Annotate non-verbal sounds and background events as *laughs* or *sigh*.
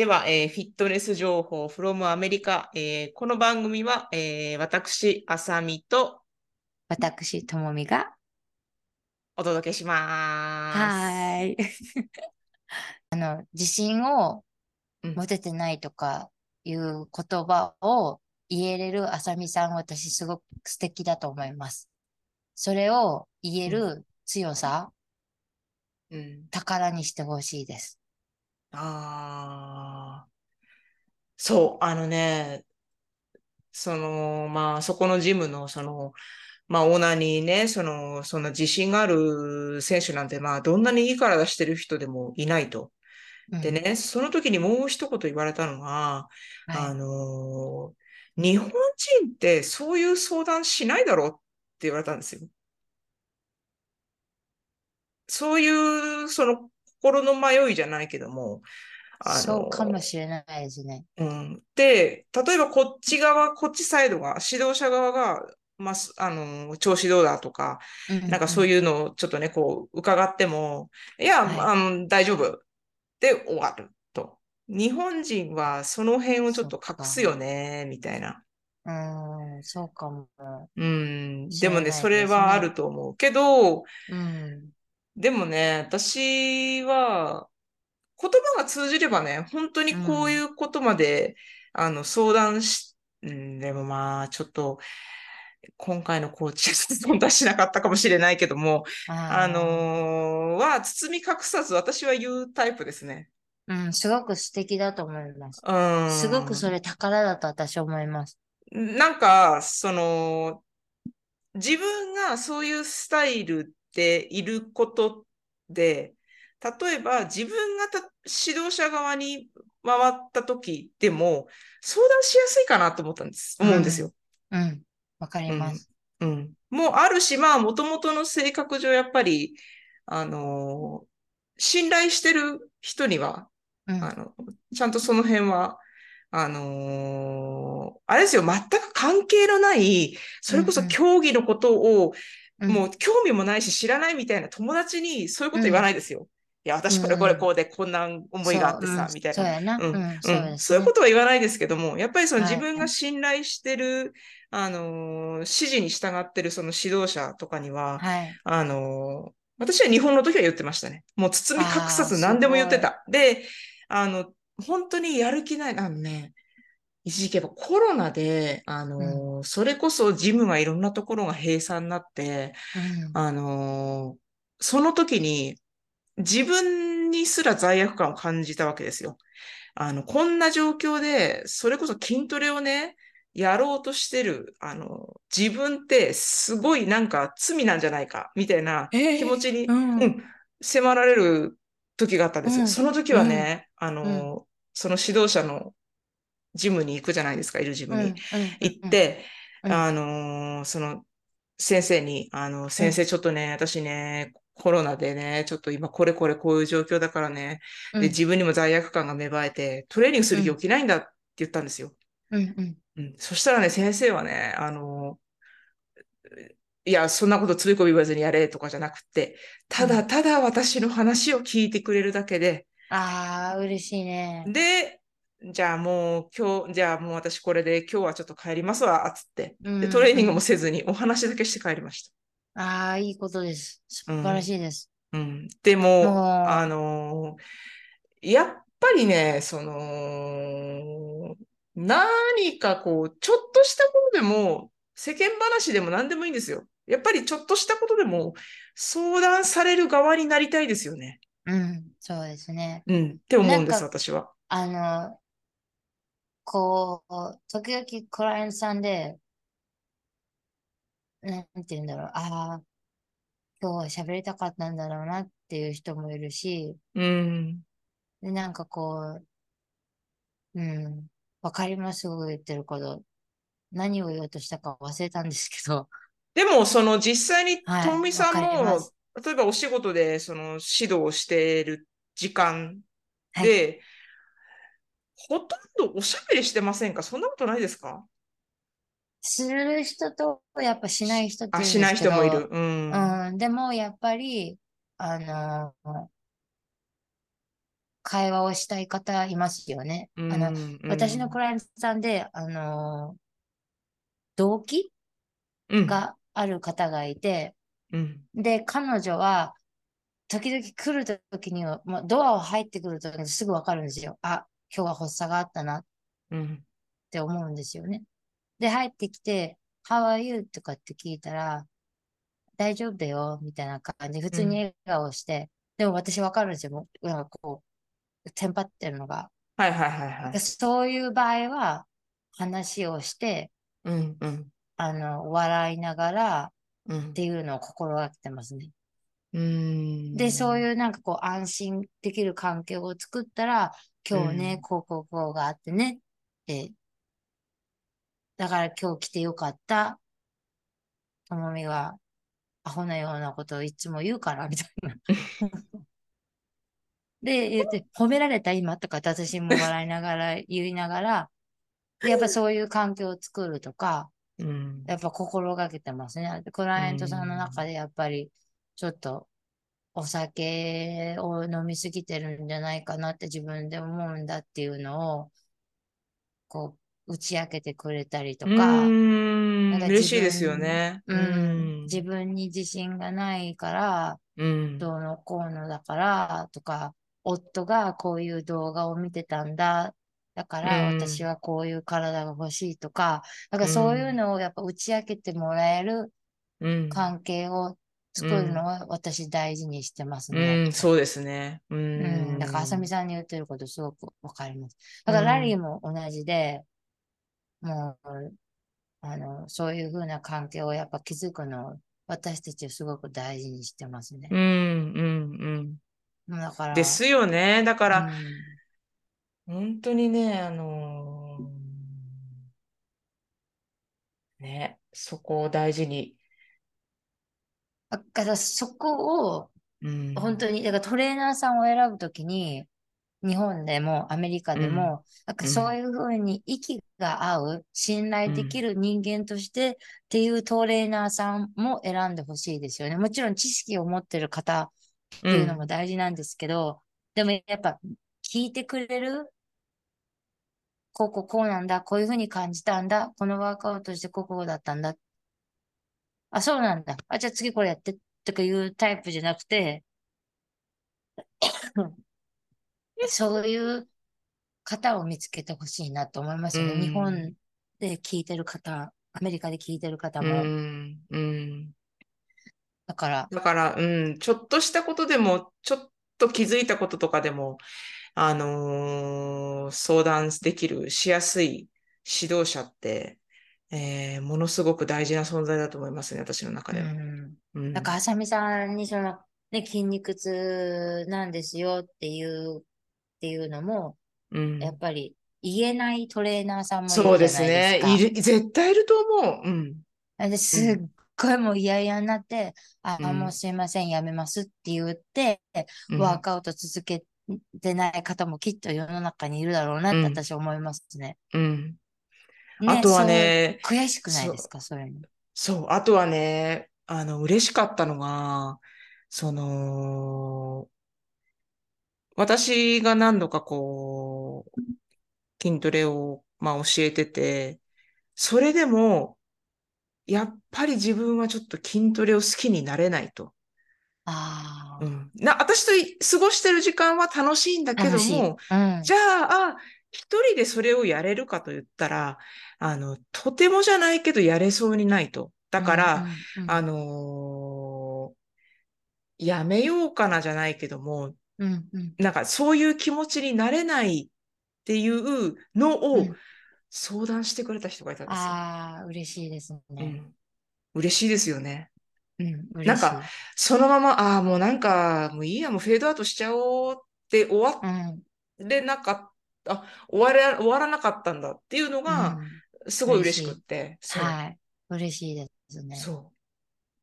では、えーフィットネス情報 from アメリカ。えーこの番組は、えー私、あさみと私、ともみが。お届けします。はーい。*laughs* あの、自信をうん持ててないとかいう言葉を言えれるあさみさん、私すごく素敵だと思います。それを言える強さ、うん。宝にしてほしいです。ああ。そう、あのね、その、まあ、そこのジムの、その、まあ、オーナーにね、その、そんな自信がある選手なんて、まあ、どんなにいい体してる人でもいないと。うんでね、その時にもう一言言われたのはい。のー日本人ってそういう相談しないだろうって言われたんですよ。そういう、その、心の迷いじゃないけども、あのそうかもしれないですね。うん。で、例えばこっち側、こっちサイドが、指導者側が、まあ、すあの、調子どうだとか、なんかそういいうのをちょっとね、こう、伺っても、いや、はいあの、大丈夫。で終わると。日本人はその辺をちょっと隠すよね、みたいな。うん。うん、そうかも。うん。知でもね、それはねあると思うけど、うん。でもね、私は、言葉が通じればね、本当にこういうことまで、あの、相談し、うん、でもまあ、ちょっと、今回のコーチは相談しなかったかもしれないけども、ああのーは、包み隠さず私は言うタイプですね。ーうん、すごく素敵だと思います。うん。すごくそれ宝だと私は思います。なんか、その、自分がそういうスタイルでいることで、例えば自分がた指導者側に回った時でも相談しやすいかなと思ったんです、思うんですよ。うん、わかります。うん。もうあるし、まあ、もともとの性格上、やっぱり、あのー信頼してる人には、うん、あの、ちゃんとその辺は、あのーあれですよ、全く関係のない、それこそうんうん。競技のことを、うんもう興味もないし知らないみたいな友達にそういうこと言わないですよ。いや、私これこれこうでこんな思いがあってさ、みたいな。そういうことは言わないですけども、やっぱりそのはい自分が信頼してる、あのー指示に従ってるその指導者とかには、はい。あのー私は日本の時は言ってましたね。もう包み隠さず何でも言ってた。で、あの、本当にやる気ない、あのね、一時期やっぱコロナで、あのーそれこそジムがいろんなところが閉鎖になって、うん、あのーその時に自分にすら罪悪感を感じたわけですよ。あの、こんな状況で、それこそ筋トレをね、やろうとしてる、あの、自分ってすごいなんか罪なんじゃないか、みたいなえー。気持ちに、うん。うん、迫られる時があったんですよ。うん。その時はね、あの、その指導者のジムに行くじゃないですか、いるジムに。行っ、て、うんあのーその先生に、あの、先生ちょっとね、私ね、コロナでね、ちょっと今これこれこういう状況だからね、うんで、自分にも罪悪感が芽生えて、トレーニングする気起きないんだって言ったんですよ。うん、うん、うん。そしたらね、先生はね、あのーいや、そんなことつべこび言わずにやれとかじゃなくて、ただただ私の話を聞いてくれるだけで、ああ、嬉しいね。で、じゃあもう今日、じゃあもう私これで今日はちょっと帰りますわ、つって。で、うんトレーニングもせずにお話だけして帰りました。ああ、いいことです。素晴らしいです。うん。でも、もうあのーやっぱりね、その、何かこう、ちょっとしたことでも、世間話でも何でもいいんですよ。やっぱりちょっとしたことでも、相談される側になりたいですよね。うん、そうですね。うん。って思うんです、私は。あの、こう、時々クライアントさんで、なんて言うんだろう、ああ、今日は喋りたかったんだろうなっていう人もいるし、うん。で、なんかこう、うん、わかります、言ってること。何を言おうとしたか忘れたんですけど、でも、その実際に、はいともみさんもす、例えばお仕事でその指導をしている時間はいで、ほとんどおしゃべりしてませんか？そんなことないですか？する人と、やっぱしない人っていあ、うんしないですけど人もいる。うん。。。。。。。。。。。。。。。。。。。。。。。。。。。。。。。。。。。。。。。。。。。。。。。。。。。。。。。。。。。。。。。。。。。。。。。。。。。。。。。。。。。。。。。。。。。。。。。。。。。。。。。。。。。。。。。。。。。。。。。。。。。。。。。。。。。。。。。。。。。。。。。。会話をしたい方いますよね。うんあの、うん私のクライアントさんで、あの、動機うんがある方がいて、うんで、彼女は、時々来るときには、まあ、ドアを入ってくるときにすぐわかるんですよ。あ、今日は発作があったなっうんて思うんですよね。で、入ってきて、How are you? とかって聞いたら、大丈夫だよ、みたいな感じで、普通に笑顔して、でも私わかるんですよ。もう、なんかこう、テンパってるのが。はいはいはいはい。そういう場合は、話をして、うんうんあの、笑いながらうんっていうのを心がけてますね。うんで、そうういうなんかこう安心できる環境を作ったら、今日ね、うんこうこうこうがあってね、で、だから今日来てよかった。ともみがアホなようなことをいつも言うから、みたいな。*laughs* で、言って、褒められた今とかって私も笑いながら *laughs* 言いながら、やっぱそういう環境を作るとか、んやっぱ心がけてますね。でクライアントさんの中でやっぱりちょっとお酒を飲みすぎてるんじゃないかなって自分で思うんだっていうのをこう打ち明けてくれたりとうか、んなんか嬉しいですよね。うん、自分に自信がないからうん。どうのこうのだからとか、夫がこういう動画を見てたんだ。だからうん。私はこういう体が欲しいとか、なんかそういうのをやっぱ打ち明けてもらえるうん。関係を作るのは私大事にしてますうね。ん、そうですね。ううん。ん。だから、あさみさんに言ってることすごくわかります。だから、ラリーも同じで、もう、あの、そういうふうな関係をやっぱ築くのを私たちはすごく大事にしてますねう。ん、うん、だから、うん。ですよね。だかうら、ん本当にね、あのーね、そこを大事に。だからそこを、うん。本当に、だからトレーナーさんを選ぶときに、日本でもアメリカでも、なんかそういうふうに息が合う、信頼できる人間としてっていうトレーナーさんも選んでほしいですよね。もちろん知識を持ってる方っていうのも大事なんですけど、でもやっぱ聞いてくれるこうこうこうなんだ、こういうふうに感じたんだ、このワークアウトしてこうこうだったんだ。あ、そうなんだ。あ、じゃあ次これやってとかいうタイプじゃなくて、そういう方を見つけてほしいなと思いますよね。うん日本で聞いてる方、アメリカで聞いてる方うも。ん、うん。だから、だから、うん、ちょっとしたことでも、ちょっと気づいたこととかでも、あのー相談できる、しやすい指導者って、えーものすごく大事な存在だと思いますね、私の中うでは。ん。うんなんか、あさみさんにその、ね、筋肉痛なんですよっていう、っていうのも、うんやっぱり言えないトレーナーさんもいそうでるじゃないすね。ですか。いる、絶対いると思う。うん。ですっごいもう嫌々になって、あ、うんもうすいません、やめますって言って、うんワークアウト続けてない方もきっと世の中にいるだろうなってうん私思いますね。うん。ねあとはね、悔しくないですか、そういうの。そう、あとはね、あの、嬉しかったのが、その、私が何度かこう、筋トレを、まあ、教えてて、それでも、やっぱり自分はちょっと筋トレを好きになれないと。ああ、うん。な、私とい過ごしてる時間は楽しいんだけど。も、うん。じゃあ、あ、一人でそれをやれるかと言ったら、あの、とてもじゃないけどやれそうにないと。だから、うんうんうんあのーやめようかなじゃないけども、うんうんなんかそういう気持ちになれないっていうのうをん相談してくれた人がいたんですよ。ああ、嬉しいですうね。ん。嬉しいですよね。うん。なんかそのまま、ああ、もうなんか、もういいや、もうフェードアウトしちゃおうって終わうん、れなかった、あ、終われ、終わらなかったんだっていうのうが、ん、すごい嬉しくって。はい。嬉しいですね。そう。